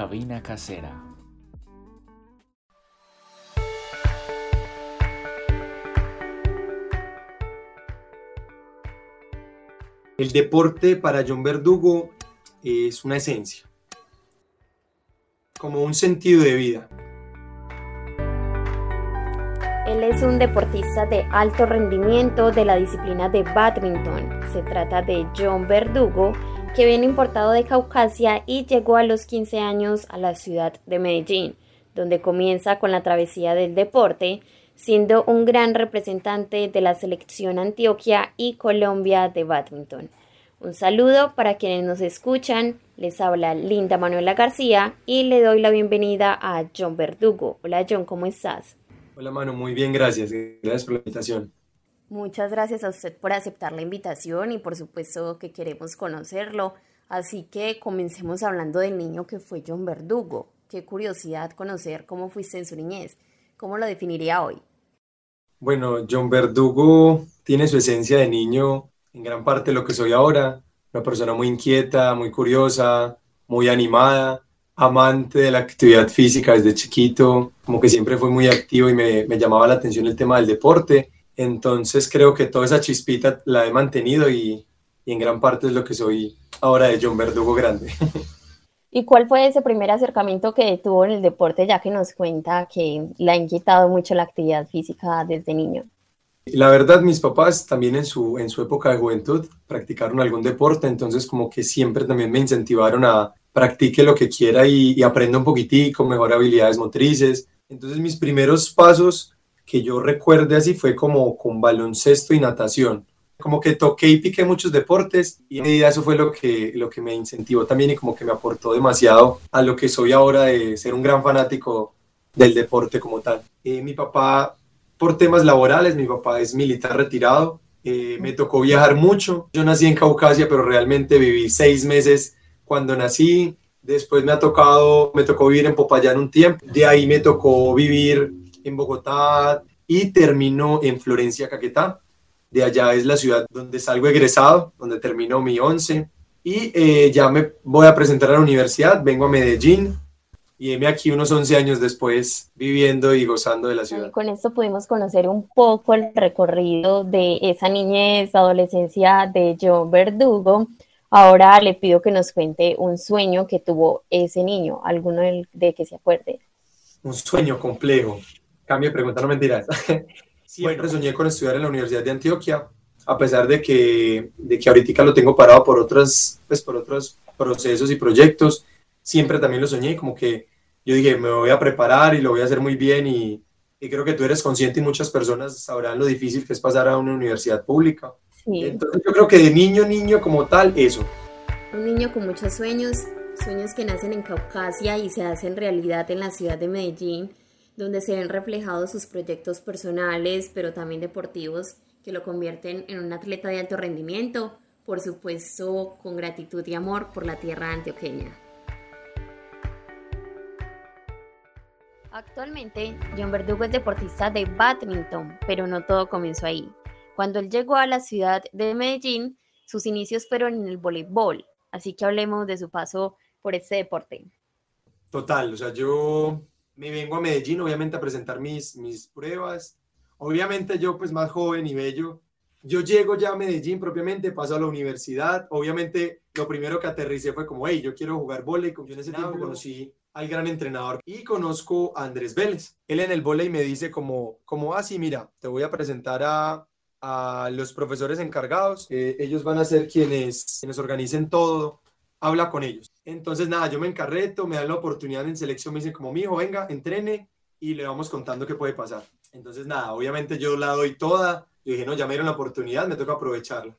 cabina casera. El deporte para John Verdugo es una esencia, como un sentido de vida. Él es un deportista de alto rendimiento de la disciplina de badminton. Se trata de John Verdugo, que viene importado de Caucasia y llegó a los 15 años a la ciudad de Medellín, donde comienza con la travesía del deporte, siendo un gran representante de la selección Antioquia y Colombia de badminton. Un saludo para quienes nos escuchan. Les habla Linda Manuela García y le doy la bienvenida a John Verdugo. Hola John, ¿cómo estás? Hola Manu, muy bien, gracias. Gracias por la invitación. Muchas gracias a usted por aceptar la invitación y por supuesto que queremos conocerlo. Así que comencemos hablando del niño que fue John Verdugo. Qué curiosidad conocer cómo fuiste en su niñez. ¿Cómo lo definiría hoy? Bueno, John Verdugo tiene su esencia de niño en gran parte lo que soy ahora. Una persona muy inquieta, muy curiosa, muy animada amante de la actividad física desde chiquito, como que siempre fue muy activo y me, llamaba la atención el tema del deporte. Entonces creo que toda esa chispita la he mantenido y, y en gran parte es lo que soy ahora de John Verdugo grande. ¿Y cuál fue ese primer acercamiento que tuvo en el deporte, ya que nos cuenta que le ha inquietado mucho la actividad física desde niño? La verdad, mis papás también en su, en su época de juventud practicaron algún deporte, entonces como que siempre también me incentivaron a, practique lo que quiera y, aprenda un poquitico, mejor habilidades motrices. Entonces mis primeros pasos que yo recuerde así fue como con baloncesto y natación. Como que toqué y piqué muchos deportes y eso fue lo que, lo que me incentivó también y como que me aportó demasiado a lo que soy ahora de ser un gran fanático del deporte como tal. Eh, mi papá, por temas laborales, mi papá es militar retirado, eh, me tocó viajar mucho. Yo nací en Caucasia, pero realmente viví seis meses cuando nací, después me ha tocado, me tocó vivir en Popayán un tiempo, de ahí me tocó vivir en Bogotá y terminó en Florencia, Caquetá. De allá es la ciudad donde salgo egresado, donde terminó mi 11. Y eh, ya me voy a presentar a la universidad, vengo a Medellín y heme aquí unos 11 años después viviendo y gozando de la ciudad. con esto pudimos conocer un poco el recorrido de esa niñez, adolescencia de John Verdugo. Ahora le pido que nos cuente un sueño que tuvo ese niño, alguno de, que se acuerde. Un sueño complejo. Cambio de pregunta, no mentiras. Siempre soñé con estudiar en la Universidad de Antioquia, a pesar de que, de que ahorita lo tengo parado por, otras, pues por otros procesos y proyectos. Siempre también lo soñé, como que yo dije, me voy a preparar y lo voy a hacer muy bien y, y creo que tú eres consciente y muchas personas sabrán lo difícil que es pasar a una universidad pública entonces yo creo que de niño, niño como tal, eso. Un niño con muchos sueños, sueños que nacen en Caucasia y se hacen realidad en la ciudad de Medellín, donde se ven reflejados sus proyectos personales, pero también deportivos, que lo convierten en un atleta de alto rendimiento, por supuesto con gratitud y amor por la tierra antioqueña. Actualmente, John Verdugo es deportista de badminton, pero no todo comenzó ahí. Cuando él llegó a la ciudad de Medellín, sus inicios fueron en el voleibol, así que hablemos de su paso por este deporte. Total, o sea, yo me vengo a Medellín obviamente a presentar mis, mis pruebas. Obviamente yo pues más joven y bello, yo llego ya a Medellín propiamente, paso a la universidad. Obviamente lo primero que aterricé fue como, hey, yo quiero jugar voleibol. Yo en ese tiempo conocí al gran entrenador y conozco a Andrés Vélez. Él en el voleibol me dice como, como así, ah, mira, te voy a presentar a, a los profesores encargados, eh, ellos van a ser quienes, quienes organicen todo, habla con ellos. Entonces, nada, yo me encarreto, me dan la oportunidad en selección, me dicen como, mi hijo, venga, entrene y le vamos contando qué puede pasar. Entonces, nada, obviamente yo la doy toda, yo dije, no, ya me dieron la oportunidad, me toca aprovecharla.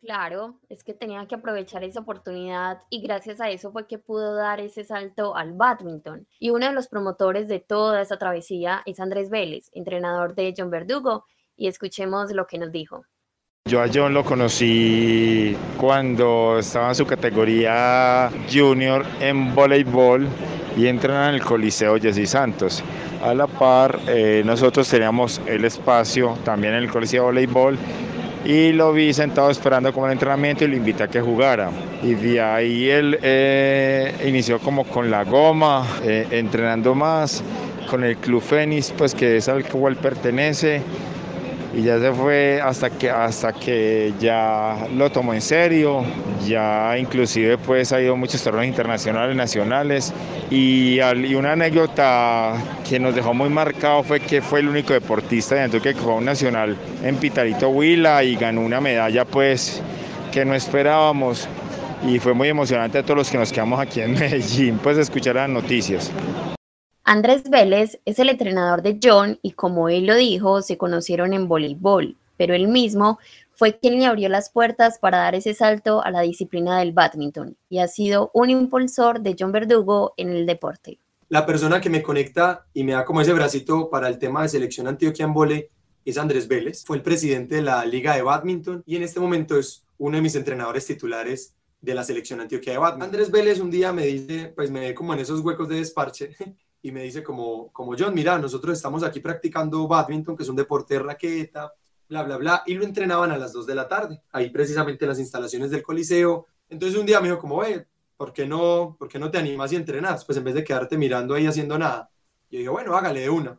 Claro, es que tenía que aprovechar esa oportunidad y gracias a eso fue que pudo dar ese salto al badminton. Y uno de los promotores de toda esa travesía es Andrés Vélez, entrenador de John Verdugo, y escuchemos lo que nos dijo. Yo a John lo conocí cuando estaba en su categoría junior en voleibol y entran en el Coliseo Jessy Santos. A la par, eh, nosotros teníamos el espacio también en el Coliseo de Voleibol y lo vi sentado esperando como el entrenamiento y lo invité a que jugara. Y de ahí él eh, inició como con la goma, eh, entrenando más, con el Club Fénix, pues que es al cual pertenece y ya se fue hasta que hasta que ya lo tomó en serio. Ya inclusive pues ha ido a muchos torneos internacionales nacionales. Y, y, una anécdota que nos dejó muy marcado fue que fue el único deportista de Antioquia que jugó un nacional en Pitalito Huila y ganó una medalla pues que no esperábamos. Y fue muy emocionante a todos los que nos quedamos aquí en Medellín pues escuchar las noticias. Andrés Vélez es el entrenador de John y como él lo dijo, se conocieron en voleibol, pero él mismo fue quien le abrió las puertas para dar ese salto a la disciplina del badminton y ha sido un impulsor de John Verdugo en el deporte. La persona que me conecta y me da como ese bracito para el tema de selección Antioquia en vole es Andrés Vélez, fue el presidente de la Liga de Badminton y en este momento es uno de mis entrenadores titulares de la selección Antioquia de Badminton. Andrés Vélez un día me dice, pues me ve como en esos huecos de desparche y me dice como, como John, mira, nosotros estamos aquí practicando badminton, que es un deporte de raqueta, bla, bla, bla, y lo entrenaban a las 2 de la tarde, ahí precisamente en las instalaciones del Coliseo. Entonces un día me dijo como, ve, ¿por qué no, por qué no te animas y entrenas? Pues en vez de quedarte mirando ahí haciendo nada. Y yo dije, bueno, hágale de una.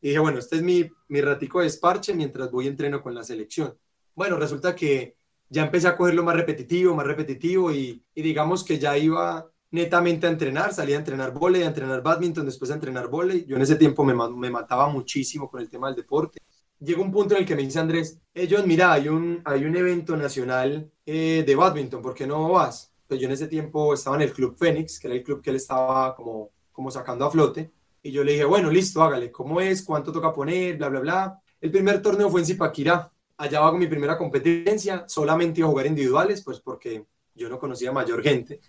Y dije, bueno, este es mi, mi ratico de esparche mientras voy entreno con la selección. Bueno, resulta que ya empecé a cogerlo más repetitivo, más repetitivo y, y digamos que ya iba netamente a entrenar, salía a entrenar volei, a entrenar badminton, después a entrenar volei. Yo en ese tiempo me, me, mataba muchísimo con el tema del deporte. Llegó un punto en el que me dice Andrés, John, mira, hay un, hay un evento nacional eh, de badminton, ¿por qué no vas? Pues yo en ese tiempo estaba en el Club Fénix, que era el club que él estaba como, como sacando a flote. Y yo le dije, bueno, listo, hágale, ¿cómo es? ¿Cuánto toca poner? Bla, bla, bla. El primer torneo fue en Zipaquirá. Allá hago mi primera competencia. Solamente iba a jugar individuales, pues porque yo no conocía mayor gente.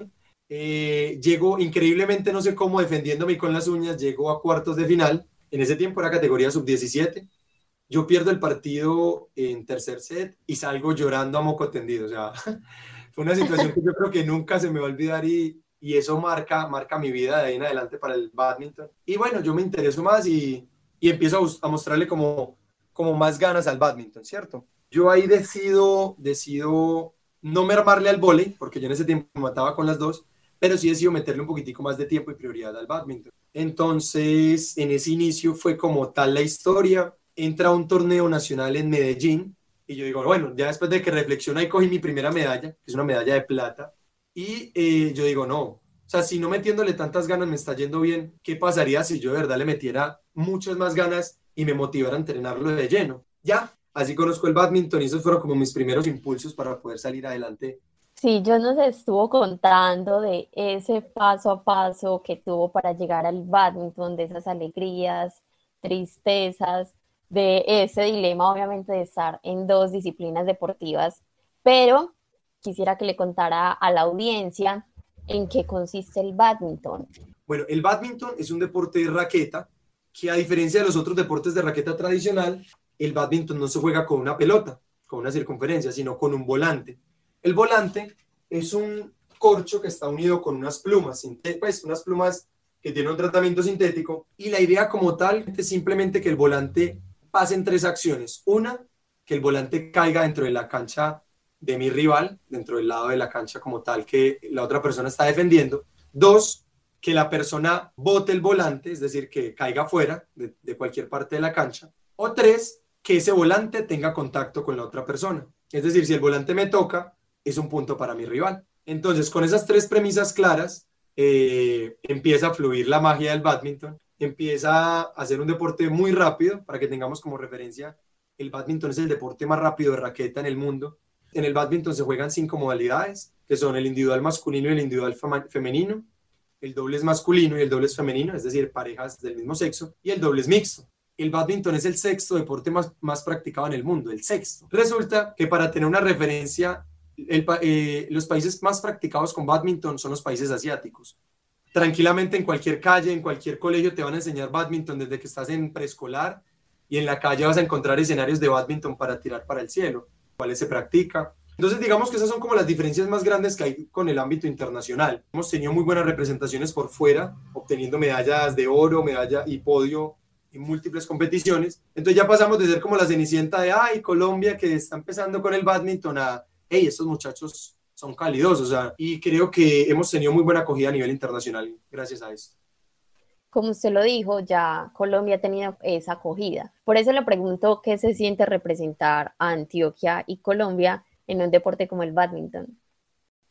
Eh, llegó increíblemente, no sé cómo, defendiéndome con las uñas, llegó a cuartos de final. En ese tiempo era categoría sub-17. Yo pierdo el partido en tercer set y salgo llorando a moco tendido. O sea, fue una situación que yo creo que nunca se me va a olvidar y, y eso marca, marca mi vida de ahí en adelante para el badminton. Y bueno, yo me intereso más y, y empiezo a, a, mostrarle como, como más ganas al badminton, ¿cierto? Yo ahí decido, decido no mermarle al volei, porque yo en ese tiempo mataba con las dos, pero sí decidió meterle un poquitico más de tiempo y prioridad al badminton. Entonces, en ese inicio fue como tal la historia. Entra un torneo nacional en Medellín y yo digo, bueno, ya después de que reflexiono y cogí mi primera medalla, que es una medalla de plata, y eh, yo digo, no, o sea, si no metiéndole tantas ganas me está yendo bien, ¿qué pasaría si yo de verdad le metiera muchas más ganas y me motivara a entrenarlo de lleno? Ya, así conozco el badminton y esos fueron como mis primeros impulsos para poder salir adelante Sí, yo nos estuvo contando de ese paso a paso que tuvo para llegar al badminton, de esas alegrías, tristezas, de ese dilema obviamente de estar en dos disciplinas deportivas, pero quisiera que le contara a la audiencia en qué consiste el badminton. Bueno, el badminton es un deporte de raqueta que a diferencia de los otros deportes de raqueta tradicional, el badminton no se juega con una pelota, con una circunferencia, sino con un volante. El volante es un corcho que está unido con unas plumas, pues unas plumas que tienen un tratamiento sintético y la idea como tal es simplemente que el volante pase en tres acciones. Una, que el volante caiga dentro de la cancha de mi rival, dentro del lado de la cancha como tal que la otra persona está defendiendo. Dos, que la persona bote el volante, es decir, que caiga fuera de, de cualquier parte de la cancha. O tres, que ese volante tenga contacto con la otra persona. Es decir, si el volante me toca, es un punto para mi rival. Entonces, con esas tres premisas claras, eh, empieza a fluir la magia del badminton, empieza a ser un deporte muy rápido, para que tengamos como referencia, el badminton es el deporte más rápido de raqueta en el mundo. En el badminton se juegan cinco modalidades, que son el individual masculino y el individual femenino, el doble es masculino y el doble es femenino, es decir, parejas del mismo sexo, y el doble es mixto. El badminton es el sexto deporte más, más practicado en el mundo, el sexto. Resulta que para tener una referencia eh, los países más practicados con badminton son los países asiáticos. Tranquilamente en cualquier calle, en cualquier colegio te van a enseñar badminton desde que estás en preescolar y en la calle vas a encontrar escenarios de badminton para tirar para el cielo, cuáles se practica. Entonces digamos que esas son como las diferencias más grandes que hay con el ámbito internacional. Hemos tenido muy buenas representaciones por fuera, obteniendo medallas de oro, medalla y podio en múltiples competiciones. Entonces ya pasamos de ser como la cenicienta de, ay, Colombia que está empezando con el badminton a, hey, estos muchachos son cálidos, o sea, y creo que hemos tenido muy buena acogida a nivel internacional gracias a esto. Como usted lo dijo, ya Colombia ha tenido esa acogida. Por eso le pregunto qué se siente representar a Antioquia y Colombia en un deporte como el badminton.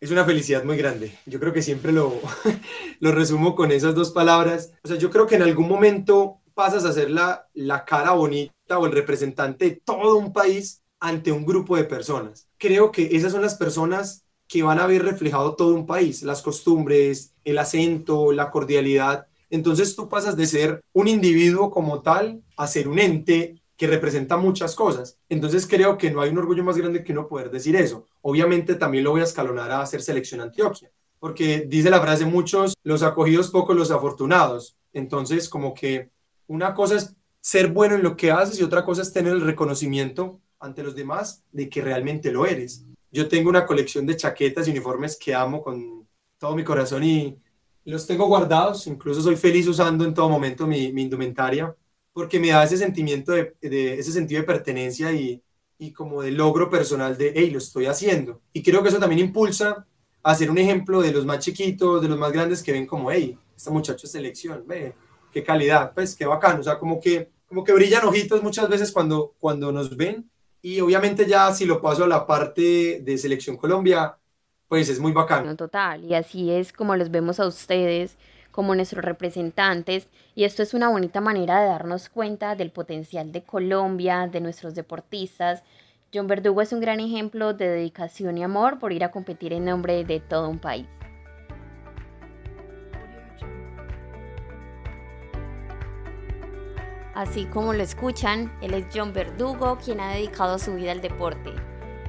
Es una felicidad muy grande. Yo creo que siempre lo, lo resumo con esas dos palabras. O sea, yo creo que en algún momento pasas a ser la, la cara bonita o el representante de todo un país ante un grupo de personas. Creo que esas son las personas que van a ver reflejado todo un país, las costumbres, el acento, la cordialidad. Entonces tú pasas de ser un individuo como tal a ser un ente que representa muchas cosas. Entonces creo que no hay un orgullo más grande que no poder decir eso. Obviamente también lo voy a escalonar a hacer selección Antioquia, porque dice la frase muchos, los acogidos pocos, los afortunados. Entonces como que una cosa es ser bueno en lo que haces y otra cosa es tener el reconocimiento ante los demás de que realmente lo eres. Yo tengo una colección de chaquetas y uniformes que amo con todo mi corazón y los tengo guardados, incluso soy feliz usando en todo momento mi, indumentaria porque me da ese sentimiento de, ese sentido de pertenencia y, y como de logro personal de, hey, lo estoy haciendo. Y creo que eso también impulsa a ser un ejemplo de los más chiquitos, de los más grandes que ven como, hey, esta muchacho es selección, ve, qué calidad, pues qué bacano, o sea, como que, como que brillan ojitos muchas veces cuando, cuando nos ven y obviamente ya si lo paso a la parte de Selección Colombia, pues es muy bacano. total, y así es como los vemos a ustedes como nuestros representantes y esto es una bonita manera de darnos cuenta del potencial de Colombia, de nuestros deportistas. John Verdugo es un gran ejemplo de dedicación y amor por ir a competir en nombre de todo un país. Así como lo escuchan, él es John Verdugo, quien ha dedicado su vida al deporte.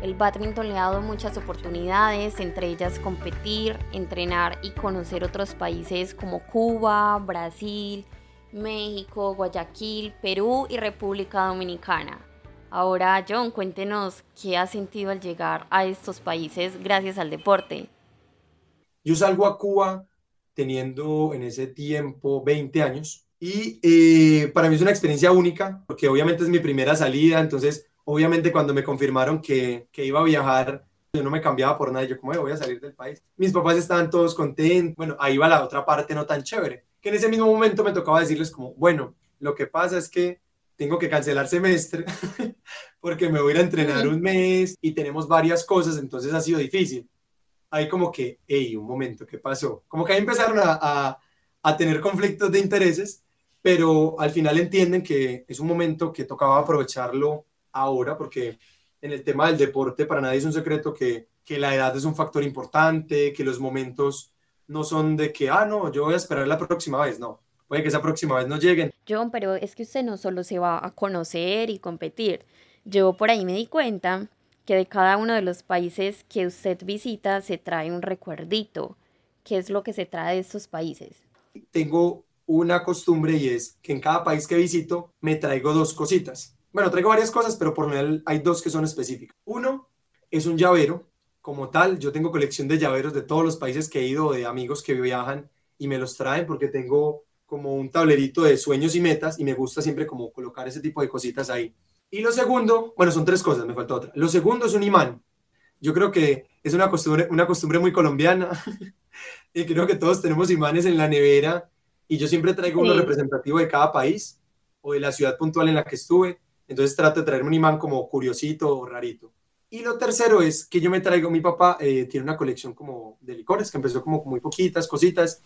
El badminton le ha dado muchas oportunidades, entre ellas competir, entrenar y conocer otros países como Cuba, Brasil, México, Guayaquil, Perú y República Dominicana. Ahora, John, cuéntenos qué ha sentido al llegar a estos países gracias al deporte. Yo salgo a Cuba teniendo en ese tiempo 20 años y eh, para mí es una experiencia única, porque obviamente es mi primera salida, entonces obviamente cuando me confirmaron que, que iba a viajar, yo no me cambiaba por nada, yo como voy a salir del país. Mis papás estaban todos contentos, bueno, ahí va la otra parte no tan chévere, que en ese mismo momento me tocaba decirles como, bueno, lo que pasa es que tengo que cancelar semestre porque me voy a ir a entrenar un mes y tenemos varias cosas, entonces ha sido difícil. Ahí como que, hey, un momento, ¿qué pasó? Como que ahí empezaron a, a, a tener conflictos de intereses pero al final entienden que es un momento que tocaba aprovecharlo ahora, porque en el tema del deporte para nadie es un secreto que, que la edad es un factor importante, que los momentos no son de que, ah, no, yo voy a esperar la próxima vez, no, puede que esa próxima vez no lleguen. John, pero es que usted no solo se va a conocer y competir, yo por ahí me di cuenta que de cada uno de los países que usted visita se trae un recuerdito. ¿Qué es lo que se trae de estos países? Tengo una costumbre y es que en cada país que visito me traigo dos cositas. Bueno, traigo varias cosas, pero por lo general hay dos que son específicas. Uno es un llavero. Como tal, yo tengo colección de llaveros de todos los países que he ido, de amigos que viajan y me los traen porque tengo como un tablerito de sueños y metas y me gusta siempre como colocar ese tipo de cositas ahí. Y lo segundo, bueno, son tres cosas, me falta otra. Lo segundo es un imán. Yo creo que es una costumbre, una costumbre muy colombiana y creo que todos tenemos imanes en la nevera y yo siempre traigo uno representativo de cada país o de la ciudad puntual en la que estuve. Entonces trato de traerme un imán como curiosito o rarito. Y lo tercero es que yo me traigo, mi papá eh, tiene una colección como de licores, que empezó como muy poquitas cositas.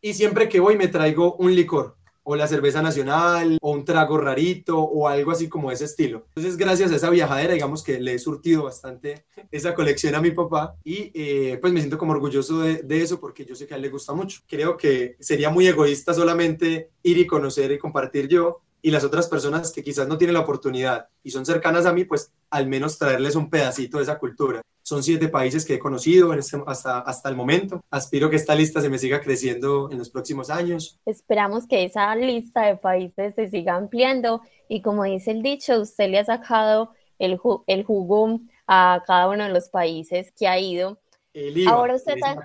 Y siempre que voy me traigo un licor o la cerveza nacional, o un trago rarito, o algo así como ese estilo. Entonces, gracias a esa viajadera, digamos que le he surtido bastante esa colección a mi papá, y eh, pues me siento como orgulloso de, de, eso porque yo sé que a él le gusta mucho. Creo que sería muy egoísta solamente ir y conocer y compartir yo, y las otras personas que quizás no tienen la oportunidad y son cercanas a mí, pues al menos traerles un pedacito de esa cultura. Son siete países que he conocido en este, hasta, hasta el momento. Aspiro que esta lista se me siga creciendo en los próximos años. Esperamos que esa lista de países se siga ampliando y como dice el dicho, usted le ha sacado el, el jugo a cada uno de los países que ha ido. El IVA. Ahora usted está...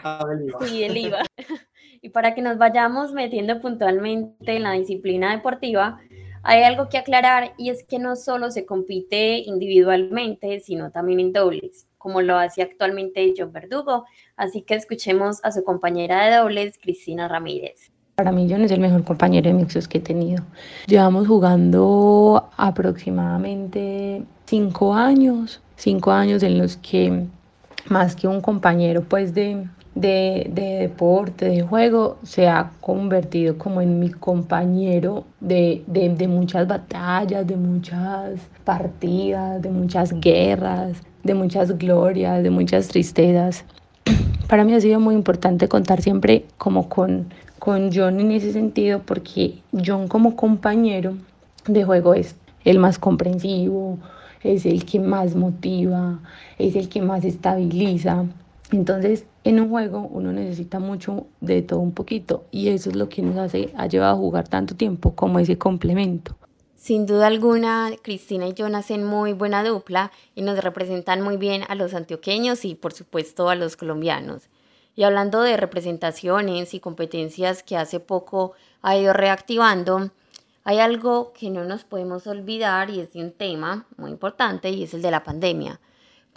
Sí, el IVA. y para que nos vayamos metiendo puntualmente en la disciplina deportiva, Hay algo que aclarar y es que no solo se compite individualmente, sino también en dobles, como lo hace actualmente John Verdugo. Así que escuchemos a su compañera de dobles, Cristina Ramírez. Para mí John es el mejor compañero de mixos que he tenido. Llevamos jugando aproximadamente cinco años, cinco años en los que más que un compañero pues de, de, deporte, de juego, se ha convertido como en mi compañero de, de, muchas batallas, de muchas partidas, de muchas guerras, de muchas glorias, de muchas tristezas. Para mí ha sido muy importante contar siempre como con, con John en ese sentido, porque John como compañero de juego es el más comprensivo, es el que más motiva, es el que más estabiliza. Entonces, en un juego uno necesita mucho de todo un poquito y eso es lo que nos hace, ha llevado a jugar tanto tiempo como ese complemento. Sin duda alguna, Cristina y John hacen muy buena dupla y nos representan muy bien a los antioqueños y por supuesto a los colombianos. Y hablando de representaciones y competencias que hace poco ha ido reactivando, hay algo que no nos podemos olvidar y es de un tema muy importante y es el de la pandemia.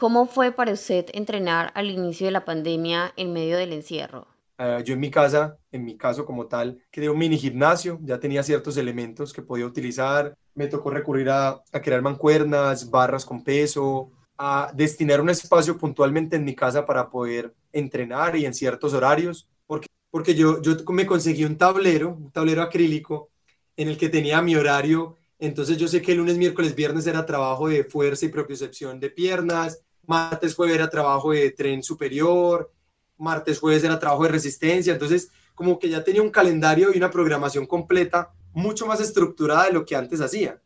¿Cómo fue para usted entrenar al inicio de la pandemia en medio del encierro? Uh, yo en mi casa, en mi caso como tal, creé un mini gimnasio, ya tenía ciertos elementos que podía utilizar, me tocó recurrir a, a crear mancuernas, barras con peso, a destinar un espacio puntualmente en mi casa para poder entrenar y en ciertos horarios, porque, porque yo, yo me conseguí un tablero, un tablero acrílico en el que tenía mi horario. Entonces yo sé que lunes, miércoles, viernes era trabajo de fuerza y propiocepción de piernas, martes, jueves era trabajo de tren superior, martes, jueves era trabajo de resistencia. Entonces como que ya tenía un calendario y una programación completa mucho más estructurada de lo que antes hacía.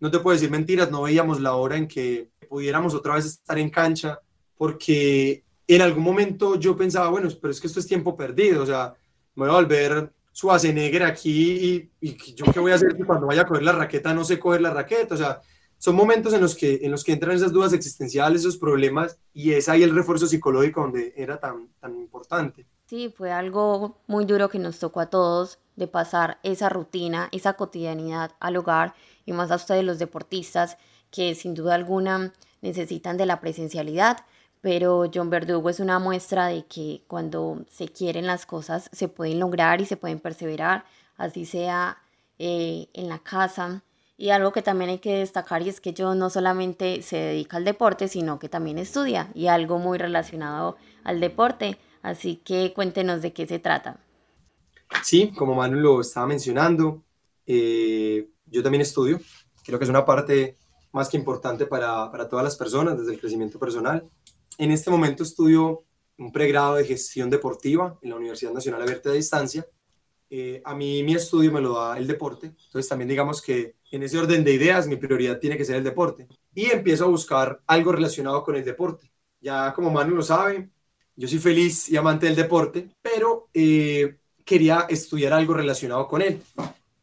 No te puedo decir mentiras, no veíamos la hora en que pudiéramos otra vez estar en cancha, porque en algún momento yo pensaba, bueno, pero es que esto es tiempo perdido, o sea, me voy a volver Schwarzenegger aquí y, yo qué voy a hacer cuando vaya a coger la raqueta no sé coger la raqueta, o sea, son momentos en los que, en los que entran esas dudas existenciales, esos problemas y es ahí el refuerzo psicológico donde era tan, tan importante. Sí, fue algo muy duro que nos tocó a todos de pasar esa rutina, esa cotidianidad al hogar y más a ustedes los deportistas que sin duda alguna necesitan de la presencialidad pero John Verdugo es una muestra de que cuando se quieren las cosas se pueden lograr y se pueden perseverar, así sea eh, en la casa. Y algo que también hay que destacar y es que John no solamente se dedica al deporte, sino que también estudia y algo muy relacionado al deporte. Así que cuéntenos de qué se trata. Sí, como Manu lo estaba mencionando, eh, yo también estudio. Creo que es una parte más que importante para, para todas las personas desde el crecimiento personal. En este momento estudio un pregrado de gestión deportiva en la Universidad Nacional Abierta de Distancia. Eh, a mí mi estudio me lo da el deporte, entonces también digamos que en ese orden de ideas mi prioridad tiene que ser el deporte. Y empiezo a buscar algo relacionado con el deporte. Ya como Manu lo sabe, yo soy feliz y amante del deporte, pero eh, quería estudiar algo relacionado con él.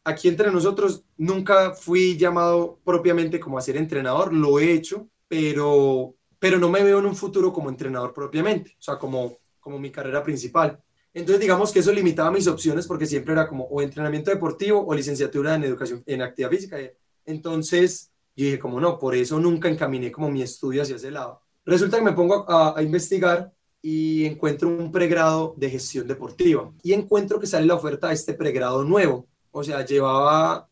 Aquí entre nosotros nunca fui llamado propiamente como a ser entrenador, lo he hecho, pero pero no me veo en un futuro como entrenador propiamente, o sea, como, como mi carrera principal. Entonces, digamos que eso limitaba mis opciones porque siempre era como o entrenamiento deportivo o licenciatura en educación en actividad física. Entonces, yo dije, como no, por eso nunca encaminé como mi estudio hacia ese lado. Resulta que me pongo a, investigar y encuentro un pregrado de gestión deportiva y encuentro que sale la oferta de este pregrado nuevo. O sea, llevaba,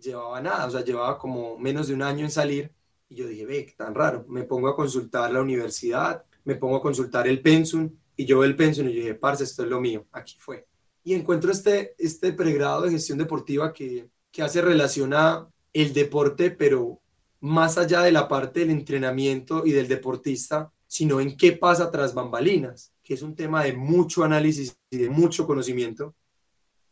llevaba nada, o sea, llevaba como menos de un año en salir y yo dije, ve, tan raro. Me pongo a consultar la universidad, me pongo a consultar el pensum y yo el pensum y dije, parce, esto es lo mío, aquí fue. Y encuentro este, este pregrado de gestión deportiva que, que hace relación a el deporte, pero más allá de la parte del entrenamiento y del deportista, sino en qué pasa tras bambalinas, que es un tema de mucho análisis y de mucho conocimiento,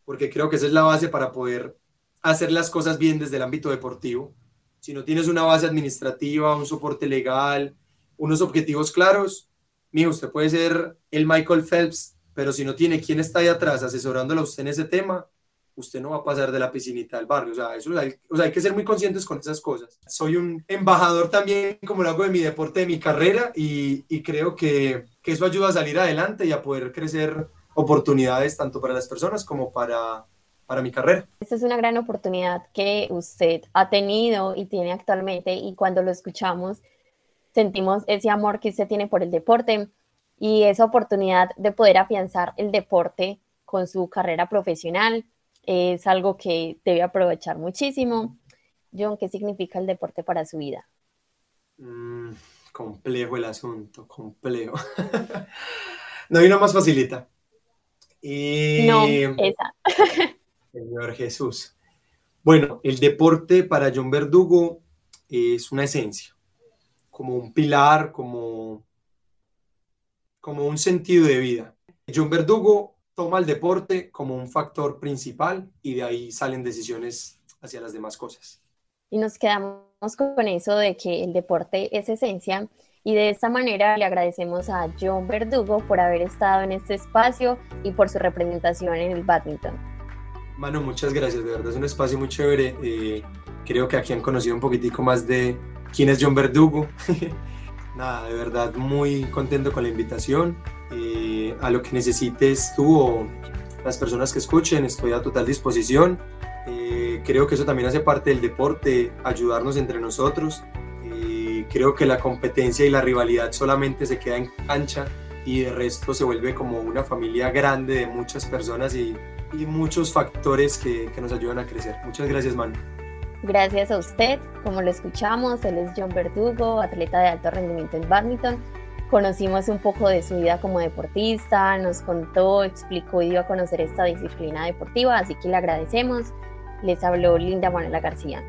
porque creo que esa es la base para poder hacer las cosas bien desde el ámbito deportivo si no tienes una base administrativa, un soporte legal, unos objetivos claros, mijo, usted puede ser el Michael Phelps, pero si no tiene quién está ahí atrás asesorándolo a usted en ese tema, usted no va a pasar de la piscinita al barrio. O sea, eso hay, o sea, hay que ser muy conscientes con esas cosas. Soy un embajador también, como lo hago de mi deporte, de mi carrera, y, y creo que, que, eso ayuda a salir adelante y a poder crecer oportunidades tanto para las personas como para, para mi carrera. Esta es una gran oportunidad que usted ha tenido y tiene actualmente y cuando lo escuchamos sentimos ese amor que usted tiene por el deporte y esa oportunidad de poder afianzar el deporte con su carrera profesional es algo que debe aprovechar muchísimo. John, ¿qué significa el deporte para su vida? Mm, complejo el asunto, complejo. no hay una más facilita. Y... No, esa. Señor Jesús. Bueno, el deporte para John Verdugo es una esencia, como un pilar, como, como un sentido de vida. John Verdugo toma el deporte como un factor principal y de ahí salen decisiones hacia las demás cosas. Y nos quedamos con eso de que el deporte es esencia y de esta manera le agradecemos a John Verdugo por haber estado en este espacio y por su representación en el badminton. Mano, muchas gracias, de verdad es un espacio muy chévere. Eh, creo que aquí han conocido un poquitico más de quién es John Verdugo. Nada, de verdad muy contento con la invitación. Eh, a lo que necesites tú o las personas que escuchen, estoy a total disposición. Eh, creo que eso también hace parte del deporte, ayudarnos entre nosotros creo que la competencia y la rivalidad solamente se queda en cancha y de resto se vuelve como una familia grande de muchas personas y, y muchos factores que, que, nos ayudan a crecer. Muchas gracias, Manu. Gracias a usted. Como lo escuchamos, él es John Verdugo, atleta de alto rendimiento en badminton. Conocimos un poco de su vida como deportista, nos contó, explicó y dio a conocer esta disciplina deportiva, así que le agradecemos. Les habló Linda Manuela García.